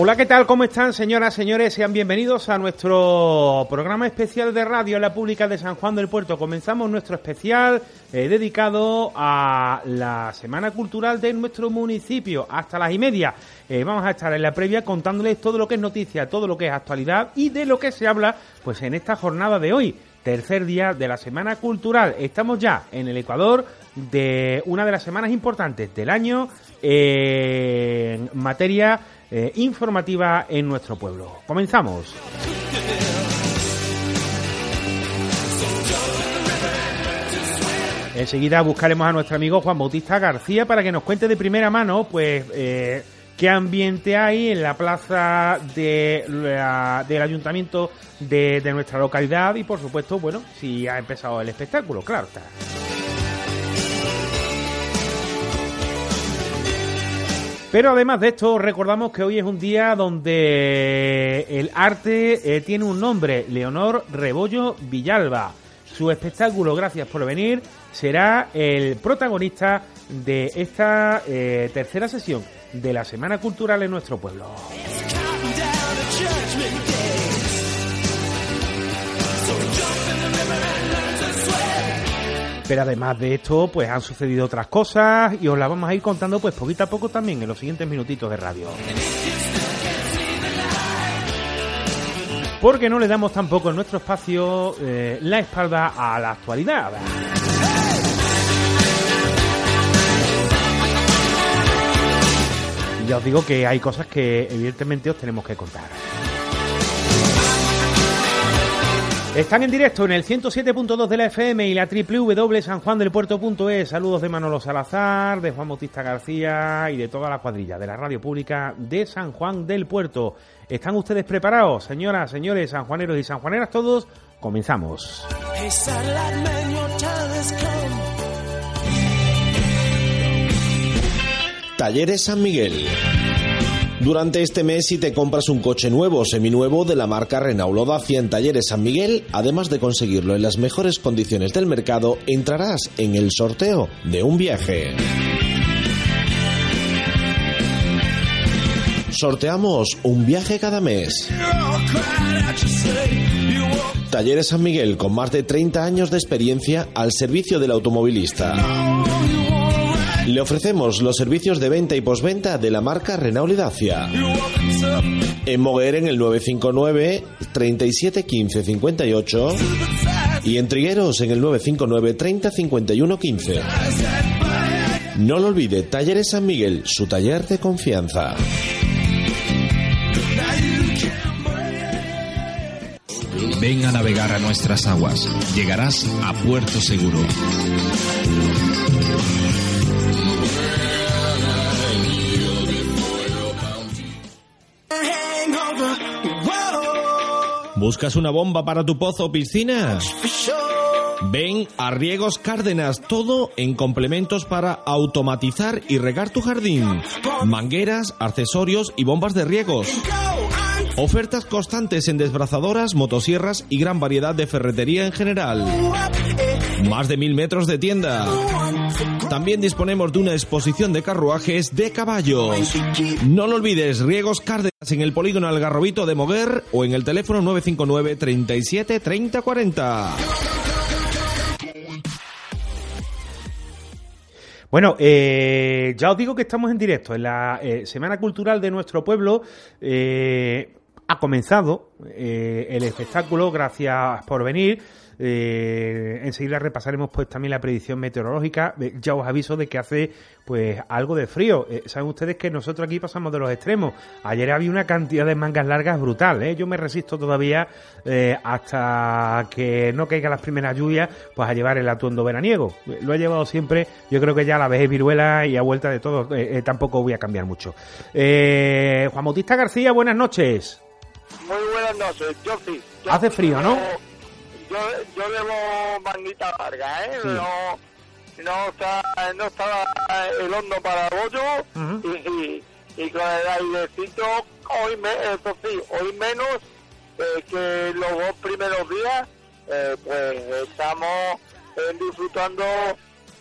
Hola, ¿qué tal? ¿Cómo están, señoras, señores? Sean bienvenidos a nuestro programa especial de radio en la pública de San Juan del Puerto. Comenzamos nuestro especial eh, dedicado a la Semana Cultural de nuestro municipio, hasta las y media. Eh, vamos a estar en la previa contándoles todo lo que es noticia, todo lo que es actualidad y de lo que se habla pues en esta jornada de hoy, tercer día de la Semana Cultural. Estamos ya en el Ecuador de una de las semanas importantes del año en materia eh, informativa en nuestro pueblo. Comenzamos. Enseguida buscaremos a nuestro amigo Juan Bautista García para que nos cuente de primera mano, pues, eh, qué ambiente hay en la plaza de la- del ayuntamiento de, de nuestra localidad y, por supuesto, bueno, si ha empezado el espectáculo, claro está. Pero además de esto, recordamos que hoy es un día donde el arte eh, tiene un nombre, Leonor Rebollo Villalba. Su espectáculo, gracias por venir, será el protagonista de esta eh, tercera sesión de la Semana Cultural en nuestro pueblo. Pero además de esto, pues han sucedido otras cosas y os las vamos a ir contando pues poquito a poco también en los siguientes minutitos de radio. Porque no le damos tampoco en nuestro espacio eh, la espalda a la actualidad. Ya os digo que hay cosas que evidentemente os tenemos que contar. Están en directo en el 107.2 de la FM y la www.sanjuandelpuerto.es. Saludos de Manolo Salazar, de Juan Bautista García y de toda la cuadrilla de la radio pública de San Juan del Puerto. ¿Están ustedes preparados, señoras, señores, sanjuaneros y sanjuaneras todos? Comenzamos. Talleres San Miguel. Durante este mes, si te compras un coche nuevo o seminuevo de la marca Renault o Dacia en Talleres San Miguel, además de conseguirlo en las mejores condiciones del mercado, entrarás en el sorteo de un viaje. Sorteamos un viaje cada mes. Talleres San Miguel, con más de 30 años de experiencia al servicio del automovilista. Le ofrecemos los servicios de venta y posventa de la marca Renault y Dacia. En Moguer en el 959 37 15 58 y en Trigueros en el 959 30 51 15. No lo olvide, Talleres San Miguel, su taller de confianza. Ven a navegar a nuestras aguas. Llegarás a puerto seguro. ¿Buscas una bomba para tu pozo o piscina? Ven a Riegos Cárdenas, todo en complementos para automatizar y regar tu jardín. Mangueras, accesorios y bombas de riegos. Ofertas constantes en desbrazadoras, motosierras y gran variedad de ferretería en general. Más de mil metros de tienda. También disponemos de una exposición de carruajes de caballos. No lo olvides, Riegos Cárdenas en el polígono Algarrobito de Moguer o en el teléfono 959 37 30 40. Bueno, eh, ya os digo que estamos en directo en la eh, Semana Cultural de nuestro pueblo. Eh, ha comenzado el espectáculo, gracias por venir. Eh, enseguida repasaremos pues también la predicción meteorológica. Eh, ya os aviso de que hace pues algo de frío. Eh, Saben ustedes que nosotros aquí pasamos de los extremos. Ayer había una cantidad de mangas largas brutal. ¿eh? Yo me resisto todavía hasta que no caigan las primeras lluvias, pues a llevar el atuendo veraniego. Lo he llevado siempre. Yo creo que ya a la vez viruela y a vuelta de todo tampoco voy a cambiar mucho. Juan Bautista García, buenas noches. Muy buenas noches. Yo- Hace frío, ¿no? Yo, yo llevo manguita larga, ¿eh? Sí. No, no, está, no está el hondo para bollo y, y, y con el airecito, hoy, me, eso sí, hoy menos eh, que los dos primeros días, eh, pues estamos eh, disfrutando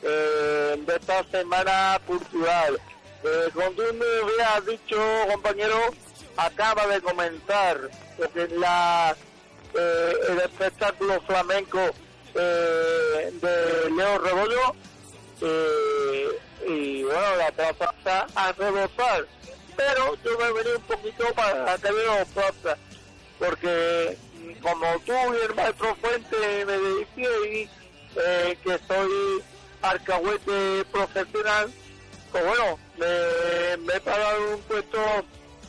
eh, de esta semana cultural. Eh, como tú me habías dicho, compañero, acaba de comentar lo que es la, eh, el espectáculo flamenco eh, de Leo Rebollo eh, y bueno, la plaza está a rebosar. Pero yo me venía un poquito para que plaza, porque mm, como tú y el maestro Fuente me decís eh, que soy arcahuete profesional, pues bueno, me, me he pagado un puesto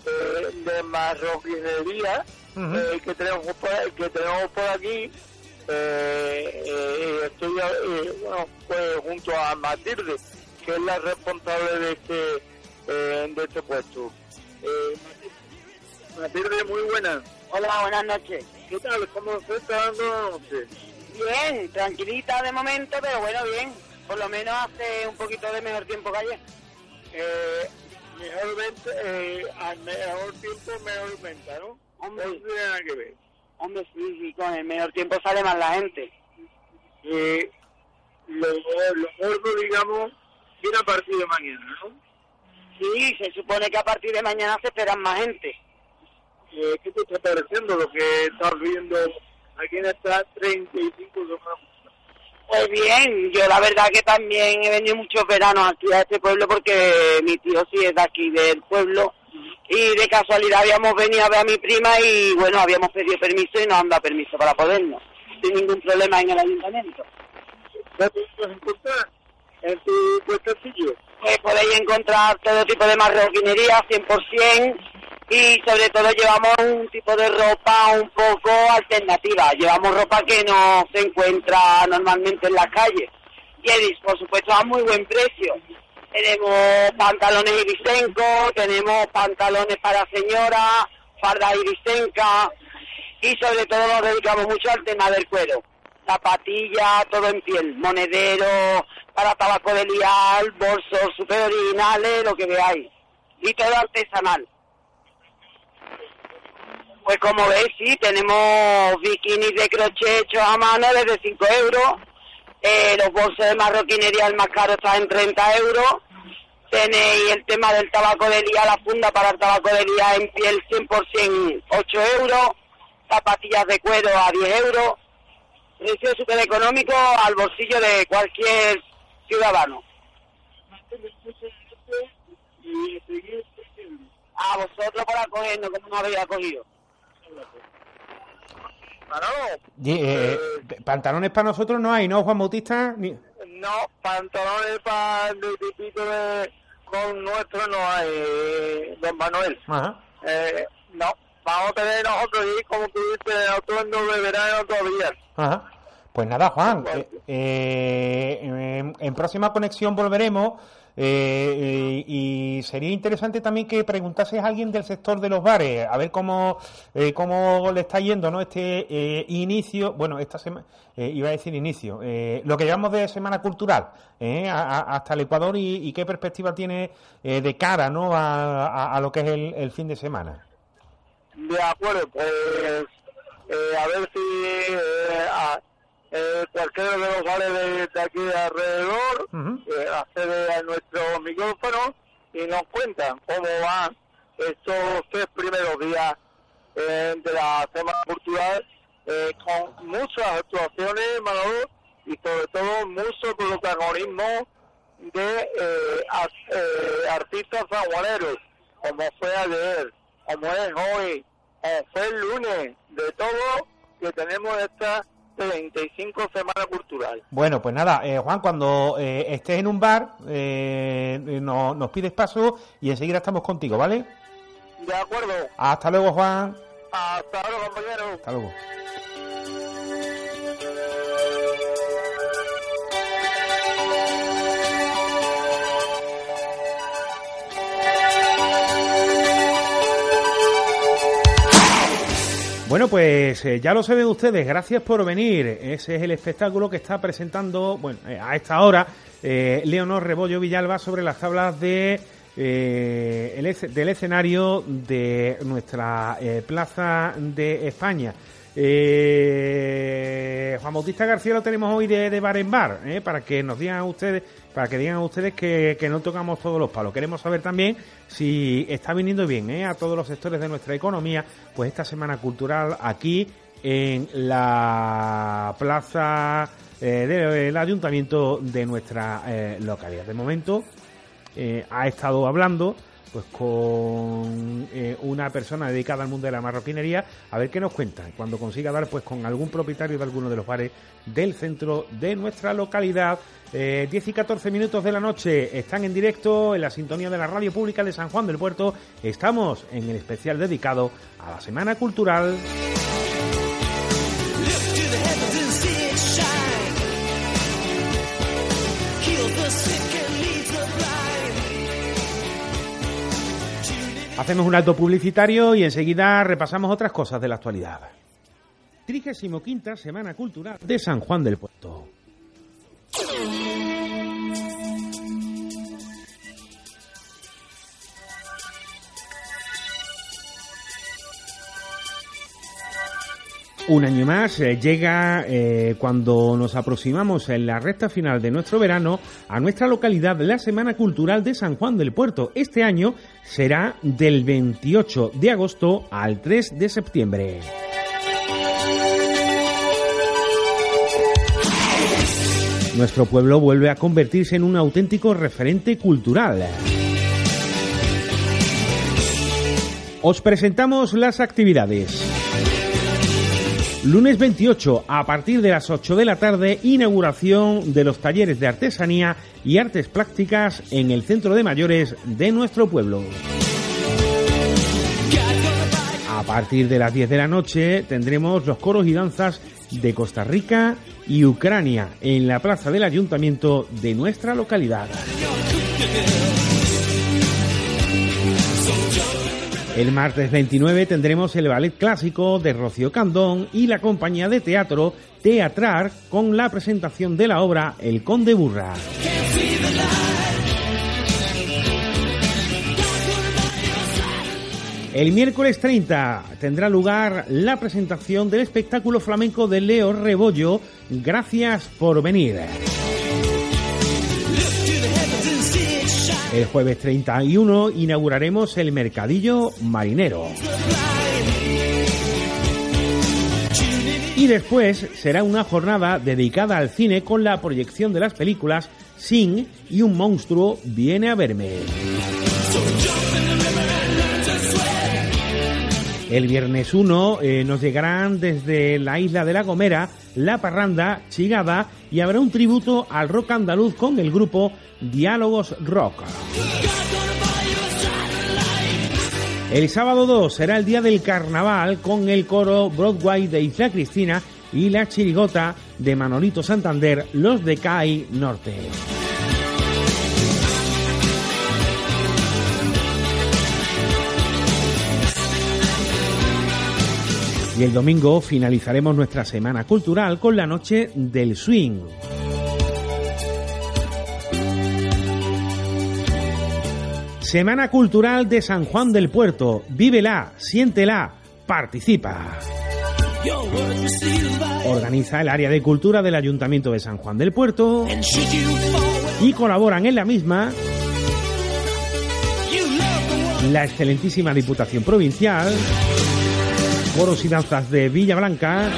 eh, de marroquinería Ujú. eh, que tenemos por, que tenemos por aquí. Eh, eh, estoy eh, bueno, pues, junto a Matilde, que es la responsable de este, eh, de este puesto. Eh, Matilde, muy buena. Hola, buenas noches. ¿Qué tal? ¿Cómo se está dando la noche? Bien, tranquilita de momento, pero bueno, bien. Por lo menos hace un poquito de mejor tiempo que ayer. Eh, mejor venta, eh, al mejor tiempo, mejor venta, ¿no? Hombre. No tiene nada que ver. Hombre, sí, sí, con el mejor tiempo sale más la gente. Eh, lo, lo gordo, digamos, viene a partir de mañana, ¿no? Sí, se supone que a partir de mañana se esperan más gente. Eh, ¿Qué te está pareciendo lo que estás viendo aquí en esta 35 semanas? Pues bien, yo la verdad que también he venido muchos veranos aquí a este pueblo porque mi tío sí es de aquí del pueblo y de casualidad habíamos venido a ver a mi prima y bueno, habíamos pedido permiso y nos han dado permiso para podernos, sin ningún problema en el ayuntamiento. ¿Qué puedes encontrar en tu puestecillo? Pues podéis encontrar todo tipo de marroquinería 100% y sobre todo llevamos un tipo de ropa un poco alternativa. Llevamos ropa que no se encuentra normalmente en las calles y es, por supuesto a muy buen precio. Tenemos pantalones irisenco, tenemos pantalones para señora, farda irisenca y sobre todo nos dedicamos mucho al tema del cuero. Zapatillas, todo en piel, monedero, para tabaco de lial, bolsos super originales, lo que veáis. Y todo artesanal. Pues como veis, sí, tenemos bikinis de crochet hechos a mano desde 5 euros. Los bolsos de marroquinería, el más caro está en 30 euros. Tenéis el tema del tabaco de lía, la funda para el tabaco de lía en piel 100% 8 euros. Zapatillas de cuero a 10 euros. Precio súper económico al bolsillo de cualquier ciudadano. A vosotros por acogernos como nos habéis acogido. Y, eh, pantalones para nosotros no hay, ¿no, Juan Bautista? Ni- no, pantalones para de tipito de con nuestro no hay, eh, don Manuel. Ajá. Eh, no, vamos a tener nosotros y como tú dices, atuendo de verano todavía. Ajá. Pues nada, Juan, eh, eh, en próxima conexión volveremos eh, eh, y sería interesante también que preguntases a alguien del sector de los bares, a ver cómo, eh, cómo le está yendo ¿no? este eh, inicio, bueno, esta semana, iba a decir inicio, eh, lo que llamamos de Semana Cultural eh, a- a- hasta el Ecuador y, qué perspectiva tiene eh, de cara ¿no? a, a- lo que es el, el fin de semana. De acuerdo, pues eh, a ver si eh, eh, cualquiera de los bares de, de aquí de alrededor Ujú. eh, accede a nuestro micrófono y nos cuentan cómo van estos tres primeros días eh, de la Semana Cultural eh, con muchas actuaciones, Manolo, y sobre todo mucho protagonismo de eh, as- eh, artistas sanjuaneros, como fue ayer, como es hoy, como fue el lunes, de todo que tenemos esta 35 Semana Cultural. Bueno, pues nada, eh, Juan, cuando eh, estés en un bar, eh, no- nos pides paso y enseguida estamos contigo, ¿vale? De acuerdo, Hasta luego, Juan. hasta ahora compañeros. Hasta luego. Bueno, pues eh, ya lo saben ustedes, gracias por venir. Ese es el espectáculo que está presentando, bueno, eh, a esta hora, eh, Leonor Rebollo Villalba sobre las tablas de eh, el del escenario de nuestra Plaza de España. Eh, Juan Bautista García lo tenemos hoy de, de bar en bar, eh, para que nos digan ustedes, para que digan ustedes que, no tocamos todos los palos. Queremos saber también si está viniendo bien eh, a todos los sectores de nuestra economía, pues esta semana cultural aquí en la plaza eh, del ayuntamiento de nuestra localidad. De momento ha estado hablando pues con eh, una persona dedicada al mundo de la marroquinería a ver qué nos cuenta cuando consiga dar pues con algún propietario de alguno de los bares del centro de nuestra localidad. Eh, 10 y 14 minutos de la noche. Están en directo en la sintonía de la radio pública de San Juan del Puerto. Estamos en el especial dedicado a la semana cultural Hacemos un alto publicitario y enseguida repasamos otras cosas de la actualidad. 35 Semana Cultural de San Juan del Puerto. Un año más eh, llega eh, cuando nos aproximamos en la recta final de nuestro verano a nuestra localidad la Semana Cultural de San Juan del Puerto. Este año será del 28 de agosto al 3 de septiembre. Nuestro pueblo vuelve a convertirse en un auténtico referente cultural. Os presentamos las actividades. Lunes 28, a partir de las 8 de la tarde, inauguración de los talleres de artesanía y artes plásticas en el centro de mayores de nuestro pueblo. A partir de las 10 de la noche tendremos los coros y danzas de Costa Rica y Ucrania en la plaza del ayuntamiento de nuestra localidad. El martes 29 tendremos el ballet clásico de Rocío Candón y la compañía de teatro Teatrar con la presentación de la obra El Conde Burra. El miércoles 30 tendrá lugar la presentación del espectáculo flamenco de Leo Rebollo. Gracias por venir. El jueves 31 inauguraremos el Mercadillo Marinero. Y después será una jornada dedicada al cine con la proyección de las películas Sing y un monstruo viene a verme. El viernes 1 eh, nos llegarán desde la isla de La Gomera, La Parranda, Chigada y habrá un tributo al rock andaluz con el grupo Diálogos Rock. El sábado 2 será el día del carnaval con el coro Broadway de Isla Cristina y la chirigota de Manolito Santander, los de CAI Norte. Y el domingo finalizaremos nuestra semana cultural con la noche del swing. Semana Cultural de San Juan del Puerto. Vívela, siéntela, participa. Organiza el área de cultura del Ayuntamiento de San Juan del Puerto y colaboran en la misma la excelentísima Diputación Provincial, Coros y Danzas de Villa Blanca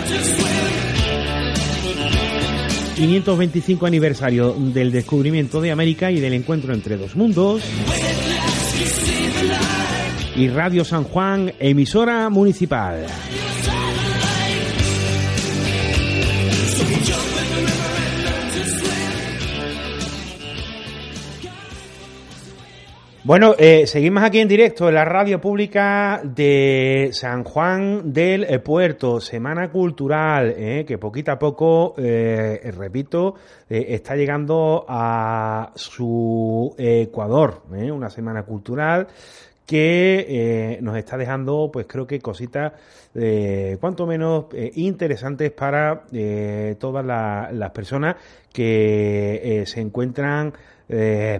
525 aniversario del descubrimiento de América y del encuentro entre dos mundos. Y Radio San Juan, emisora municipal. Bueno, eh, seguimos aquí en directo en la radio pública de San Juan del eh, Puerto, Semana Cultural, eh, que poquito a poco, eh, repito, eh, está llegando a su Ecuador, eh, una semana cultural que eh, nos está dejando, pues creo que cositas, eh, cuanto menos eh, interesantes para eh, todas la- las personas que se encuentran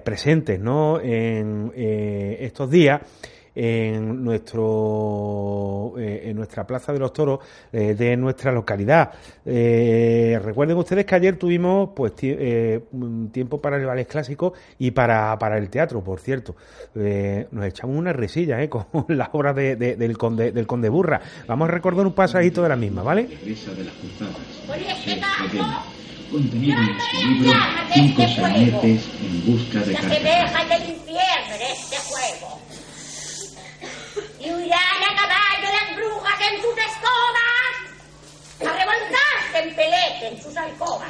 presentes, ¿no? En estos días en nuestro eh, en nuestra plaza de los toros eh, de nuestra localidad. Eh, recuerden ustedes que ayer tuvimos pues tie- eh, un tiempo para el ballet clásico y para, para el teatro por cierto. Eh, nos echamos una risilla ¿eh? con las obras de- de- del conde del conde burra. Vamos a recordar un pasajito de la misma vale. Contenido en este libro cinco en busca de Se del infierno en este juego. En sus escobas, a revolcarse en pelete en sus alcobas.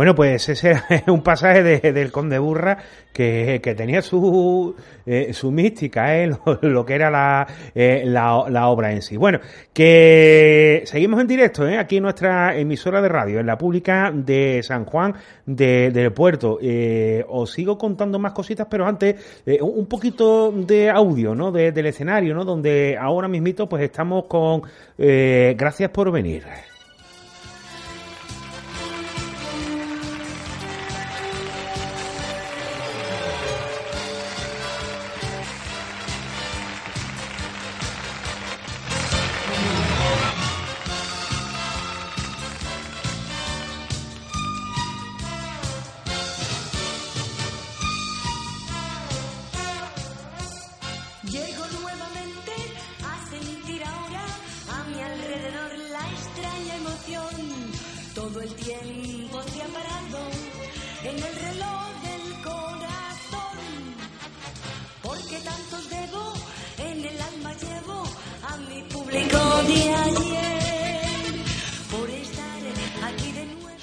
Bueno, pues ese es un pasaje de- del Conde Burra que, tenía su, eh, su mística, ¿eh? lo, que era la, eh, la, la obra en sí. Bueno, que seguimos en directo ¿eh? aquí en nuestra emisora de radio, en la pública de San Juan de- del Puerto. Eh, os sigo contando más cositas, pero antes eh, un poquito de audio ¿no? De- del escenario, ¿no? donde ahora mismito pues estamos con eh, Gracias por venir.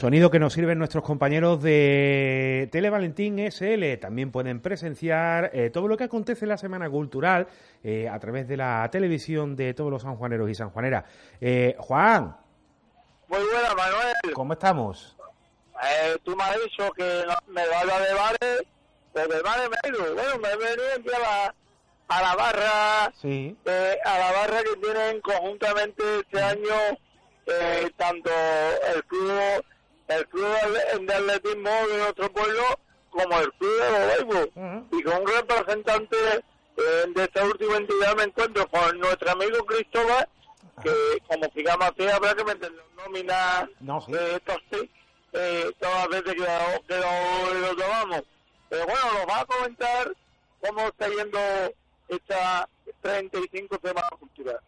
Sonido que nos sirven nuestros compañeros de Tele Valentín SL. También pueden presenciar eh, todo lo que acontece en la Semana Cultural eh, a través de la televisión de todos los sanjuaneros y sanjuaneras. Eh, Juan, Muy buena, Manuel. ¿cómo estamos? Eh, tú me has dicho que no- me vaya de bares, pues de mar me he ido. Bueno, me he venido aquí a la, a la barra, Sí. eh, a la barra que tienen conjuntamente este año eh, tanto el club, el club de- de atletismo de nuestro pueblo como el club de béisbol. Y con un representante eh, de esta última entidad me encuentro con nuestro amigo Cristóbal, que como sigamos así habrá que meterlo en nómina No, sí. de estos sí, eh, todas las veces que lo, que lo, lo tomamos. Pero bueno, nos va a comentar cómo está yendo esta 35 Semana Cultural.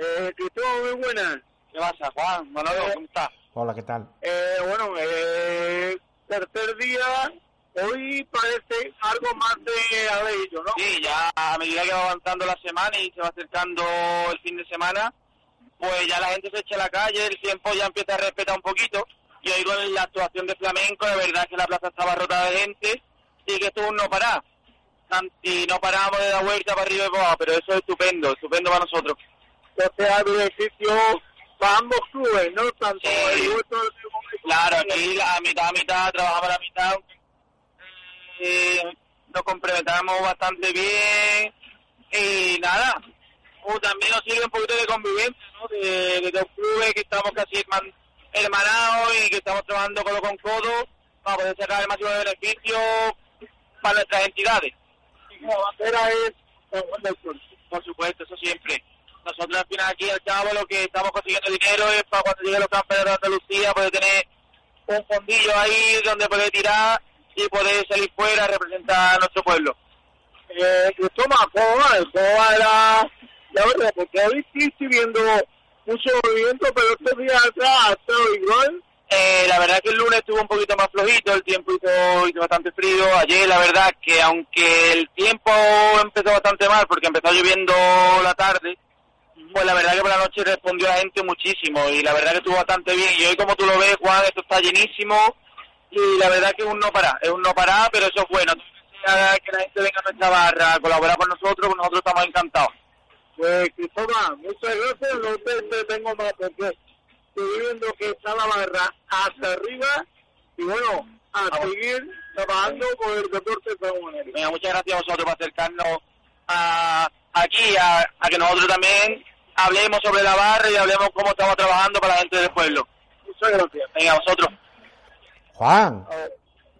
Eh, Cristóbal, muy buenas. ¿Qué pasa, Juan? Manolo, ¿cómo estás? Hola, ¿qué tal? Eh, bueno, eh, tercer día, hoy parece algo más de aleillo, ¿no? Sí, ya a medida que va avanzando la semana y se va acercando el fin de semana, pues ya la gente se echa a la calle, el tiempo ya empieza a respetar un poquito. Y hoy con la actuación de flamenco, de verdad que la plaza estaba rota de gente, sí que estuvo un no parar. Y no parábamos de dar vuelta para arriba y para abajo, pero eso es estupendo, estupendo para nosotros. Entonces hay beneficio para ambos clubes, ¿no? Tanto Sí. el vuestro Claro, aquí la mitad a mitad, trabajamos la mitad. eh, nos complementamos bastante bien. Y nada, o también nos sirve un poquito de convivencia, ¿no? De, de dos clubes que estamos casi herman- hermanados y que estamos trabajando codo con codo para poder sacar el máximo de beneficio para nuestras entidades. Y como bandera es el. Por supuesto, eso siempre. Nosotros al final aquí al cabo lo que estamos consiguiendo dinero es para cuando lleguen los campeonatos de Andalucía poder tener un fondillo ahí donde poder tirar y poder salir fuera a representar a nuestro pueblo. Eh, Cristóbal, ¿cómo va? ¿Cómo va la, la verdad? Porque hoy sí estoy viendo mucho movimiento, pero estos días atrás ha estado igual. Eh, la verdad que el lunes estuvo un poquito más flojito, el tiempo hizo, hizo bastante frío. Ayer la verdad que aunque el tiempo empezó bastante mal porque empezó lloviendo la tarde, pues la verdad que por la noche respondió la gente muchísimo y la verdad que estuvo bastante bien. Y hoy como tú lo ves, Juan, esto está llenísimo y la verdad que es un no parar, es un no parar, pero eso es bueno. Que la gente venga a nuestra barra a colaborar con nosotros, pues nosotros estamos encantados. Pues Cristóbal, muchas gracias. No te, te tengo más porque estoy viendo que está la barra hasta arriba y bueno, a seguir trabajando con el deporte de. Venga, muchas gracias a vosotros por acercarnos a, aquí, a, a que nosotros también hablemos sobre la barra y hablemos cómo estamos trabajando para la gente del pueblo. Muchas gracias. Venga, a vosotros. Juan,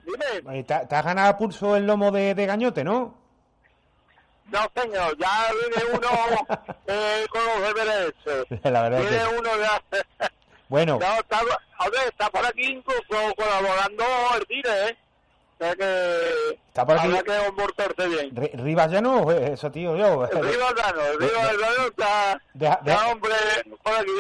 Dime. ¿te, te has ganado a pulso el lomo de, de gañote, no? No, señor, ya viene uno eh, con los deberes. La verdad es Viene que... uno ya. Bueno, No, está, hombre, está por aquí incluso colaborando el tire, ¿eh? Sea que. Está por aquí- Habrá que comportarse bien. Ri- Rivas ya no, eh, eso tío, yo. Rivas el Rivas Dano está. Deja- está, deja- hombre, por aquí.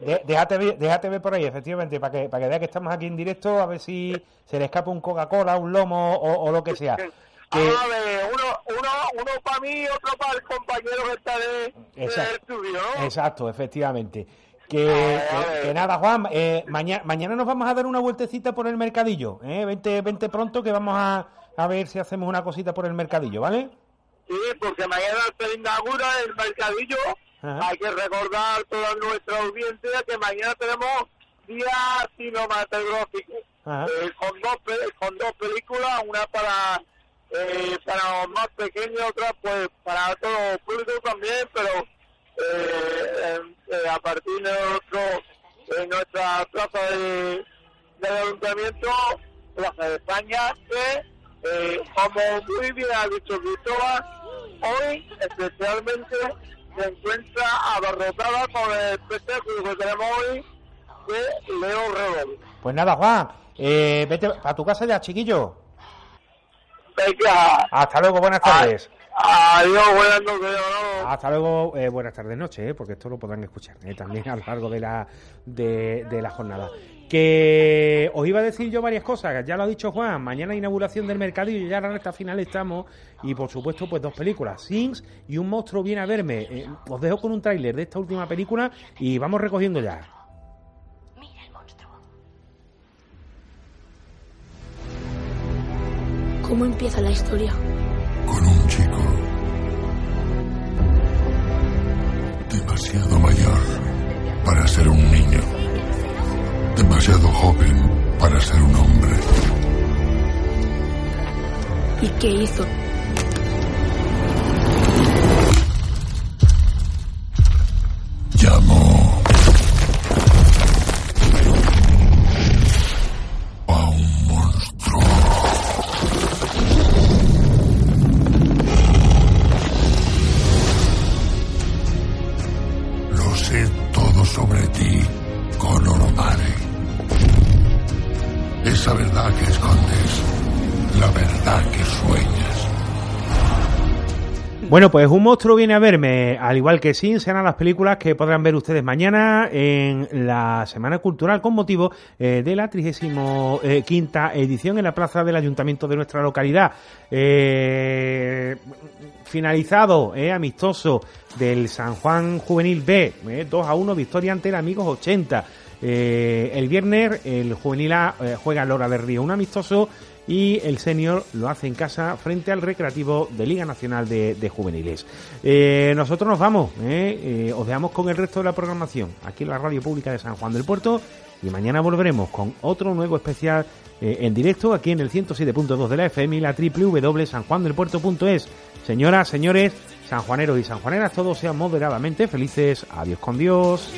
De- déjate, ver- déjate ver por ahí, efectivamente, para que, para que vea que estamos aquí en directo, a ver si se le escapa un Coca-Cola, un lomo o, o lo que sea. Que- A ver, uno, uno, uno para mí, otro para el compañero que está de, del Exacto. estudio, ¿no? Exacto, efectivamente. Que, que- que nada, Juan, eh, mañana, mañana nos vamos a dar una vueltecita por el mercadillo. ¿eh? Vente, vente pronto que vamos a, a ver si hacemos una cosita por el mercadillo, ¿vale? Sí, porque mañana se inaugura el mercadillo. Ajá. Hay que recordar a toda nuestra audiencia que mañana tenemos día cinematográfico. Eh, con, dos, con dos películas, una para eh, para los más pequeños, otra pues para todo público también, pero a partir de nuestro, de nuestra plaza de, del ayuntamiento, Plaza de España, que eh, como muy bien ha dicho Cristóbal, hoy especialmente se encuentra abarrotada con el espectáculo que tenemos hoy de Leo Redón. Pues nada, Juan, eh, vete a tu casa ya, chiquillo. Venga, Hasta luego, buenas tardes. Adiós, buenas noches. Hasta luego, eh, buenas tardes, noches, eh, porque esto lo podrán escuchar eh, también a lo largo de la, de, de la jornada. Que os iba a decir yo varias cosas, ya lo ha dicho Juan, mañana inauguración del mercadillo, ya en la recta final estamos, y por supuesto, pues dos películas, Sings y Un monstruo viene a verme. Eh, os dejo con un tráiler de esta última película y vamos recogiendo ya. ¿Cómo empieza la historia? Un niño, demasiado joven para ser un hombre. ¿Y qué hizo? Bueno, pues un monstruo viene a verme, al igual que Sin, serán las películas que podrán ver ustedes mañana en la Semana Cultural con motivo eh, de la 35 edición en la plaza del Ayuntamiento de nuestra localidad. Eh, finalizado, eh, amistoso, del San Juan Juvenil B, eh, 2 a 1, victoria ante el Amigos 80. Eh, el viernes el Juvenil A eh, juega Lora del Río, un amistoso y el senior lo hace en casa frente al Recreativo de Liga Nacional de, de Juveniles. Eh, nosotros nos vamos, eh, eh, os dejamos con el resto de la programación aquí en la Radio Pública de San Juan del Puerto y mañana volveremos con otro nuevo especial en directo aquí en el 107.2 de la FM y la www.sanjuandelpuerto.es. Señoras, señores, sanjuaneros y sanjuaneras, todos sean moderadamente felices. Adiós con Dios.